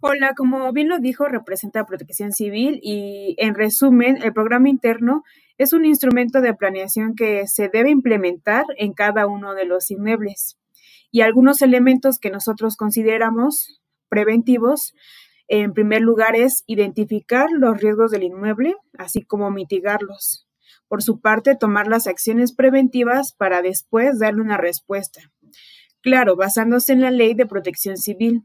Hola, como bien lo dijo, representa Protección Civil y en resumen, el programa interno es un instrumento de planeación que se debe implementar en cada uno de los inmuebles. Y algunos elementos que nosotros consideramos preventivos, en primer lugar, es identificar los riesgos del inmueble, así como mitigarlos. Por su parte, tomar las acciones preventivas para después darle una respuesta. Claro, basándose en la ley de protección civil.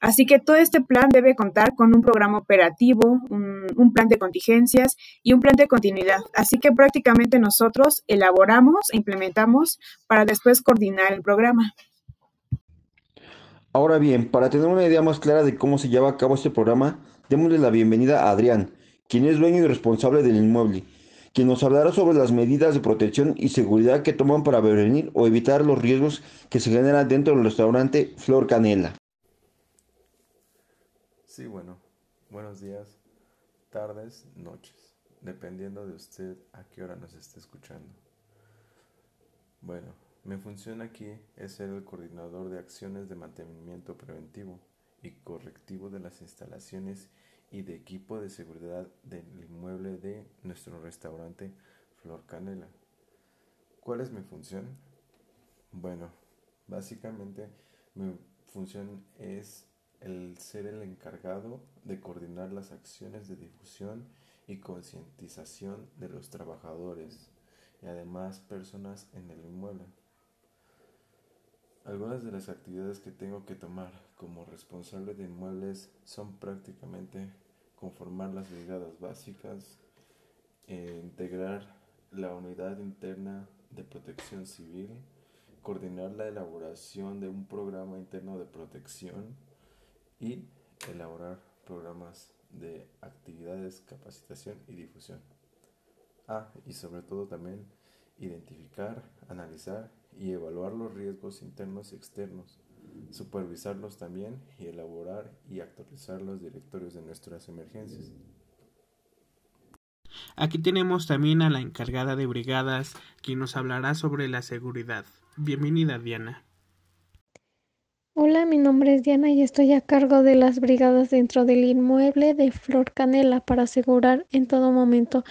Así que todo este plan debe contar con un programa operativo, un, plan de contingencias y un plan de continuidad. Así que prácticamente nosotros elaboramos e implementamos para después coordinar el programa. Ahora bien, para tener una idea más clara de cómo se lleva a cabo este programa, démosle la bienvenida a Adrián, quien es dueño y responsable del inmueble, quien nos hablará sobre las medidas de protección y seguridad que toman para prevenir o evitar los riesgos que se generan dentro del restaurante Flor Canela. Sí, bueno, buenos días, tardes, noches, dependiendo de usted a qué hora nos esté escuchando. Bueno, mi función aquí es ser el coordinador de acciones de mantenimiento preventivo y correctivo de las instalaciones y de equipo de seguridad del inmueble de nuestro restaurante Flor Canela. ¿Cuál es mi función? Bueno, básicamente mi función es el ser el encargado de coordinar las acciones de difusión y concientización de los trabajadores y además personas en el inmueble. Algunas de las actividades que tengo que tomar como responsable de inmuebles son prácticamente conformar las brigadas básicas, e integrar la unidad interna de protección civil, coordinar la elaboración de un programa interno de protección, y elaborar programas de actividades, capacitación y difusión. Ah, y sobre todo también identificar, analizar y evaluar los riesgos internos y externos, supervisarlos también y elaborar y actualizar los directorios de nuestras emergencias. Aquí tenemos también a la encargada de brigadas, quien nos hablará sobre la seguridad. Bienvenida, Diana. Mi nombre es Diana y estoy a cargo de las brigadas dentro del inmueble de Flor Canela para asegurar en todo momento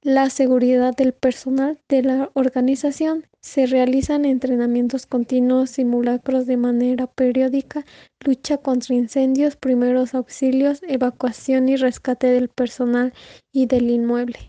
la seguridad del personal de la organización. Se realizan entrenamientos continuos, simulacros de manera periódica, lucha contra incendios, primeros auxilios, evacuación y rescate del personal y del inmueble.